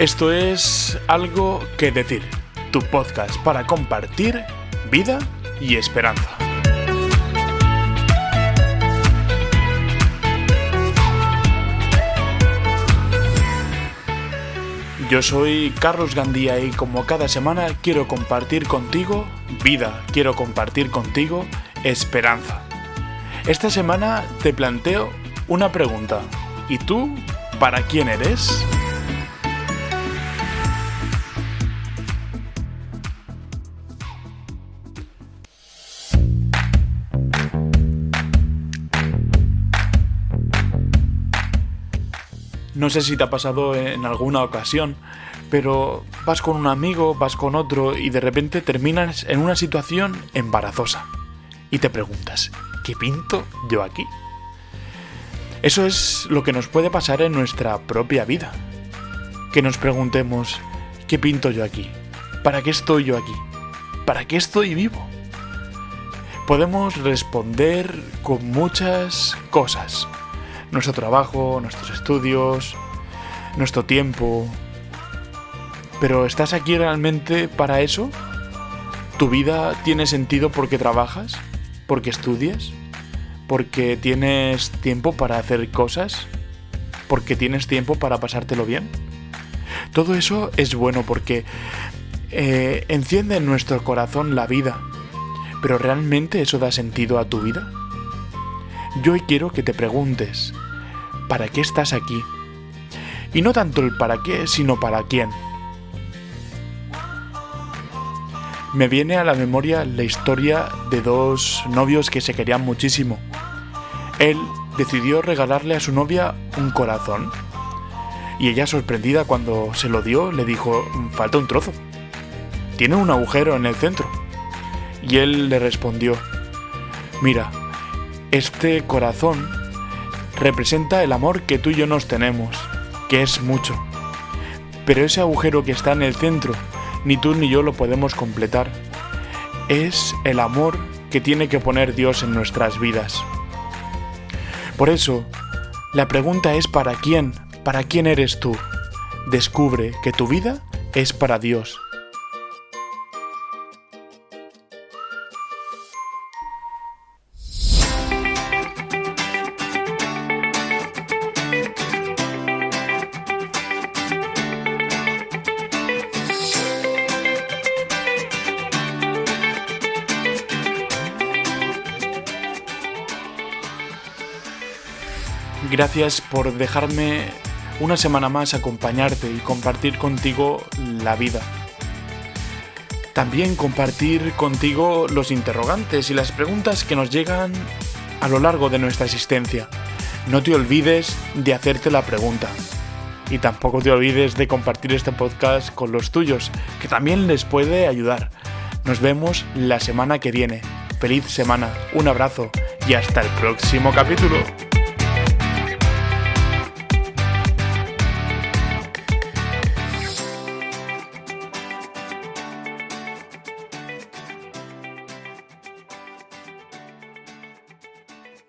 Esto es Algo que Decir, tu podcast para compartir vida y esperanza. Yo soy Carlos Gandía y como cada semana quiero compartir contigo vida, quiero compartir contigo esperanza. Esta semana te planteo una pregunta. ¿Y tú, para quién eres? No sé si te ha pasado en alguna ocasión, pero vas con un amigo, vas con otro y de repente terminas en una situación embarazosa. Y te preguntas, ¿qué pinto yo aquí? Eso es lo que nos puede pasar en nuestra propia vida. Que nos preguntemos, ¿qué pinto yo aquí? ¿Para qué estoy yo aquí? ¿Para qué estoy vivo? Podemos responder con muchas cosas nuestro trabajo, nuestros estudios, nuestro tiempo. Pero ¿estás aquí realmente para eso? ¿Tu vida tiene sentido porque trabajas? ¿Porque estudias? ¿Porque tienes tiempo para hacer cosas? ¿Porque tienes tiempo para pasártelo bien? Todo eso es bueno porque eh, enciende en nuestro corazón la vida. Pero ¿realmente eso da sentido a tu vida? Yo hoy quiero que te preguntes, ¿para qué estás aquí? Y no tanto el para qué, sino para quién. Me viene a la memoria la historia de dos novios que se querían muchísimo. Él decidió regalarle a su novia un corazón. Y ella, sorprendida cuando se lo dio, le dijo, falta un trozo. Tiene un agujero en el centro. Y él le respondió, mira, este corazón representa el amor que tú y yo nos tenemos, que es mucho. Pero ese agujero que está en el centro, ni tú ni yo lo podemos completar. Es el amor que tiene que poner Dios en nuestras vidas. Por eso, la pregunta es ¿para quién? ¿Para quién eres tú? Descubre que tu vida es para Dios Gracias por dejarme una semana más acompañarte y compartir contigo la vida. También compartir contigo los interrogantes y las preguntas que nos llegan a lo largo de nuestra existencia. No te olvides de hacerte la pregunta. Y tampoco te olvides de compartir este podcast con los tuyos, que también les puede ayudar. Nos vemos la semana que viene. Feliz semana, un abrazo y hasta el próximo capítulo.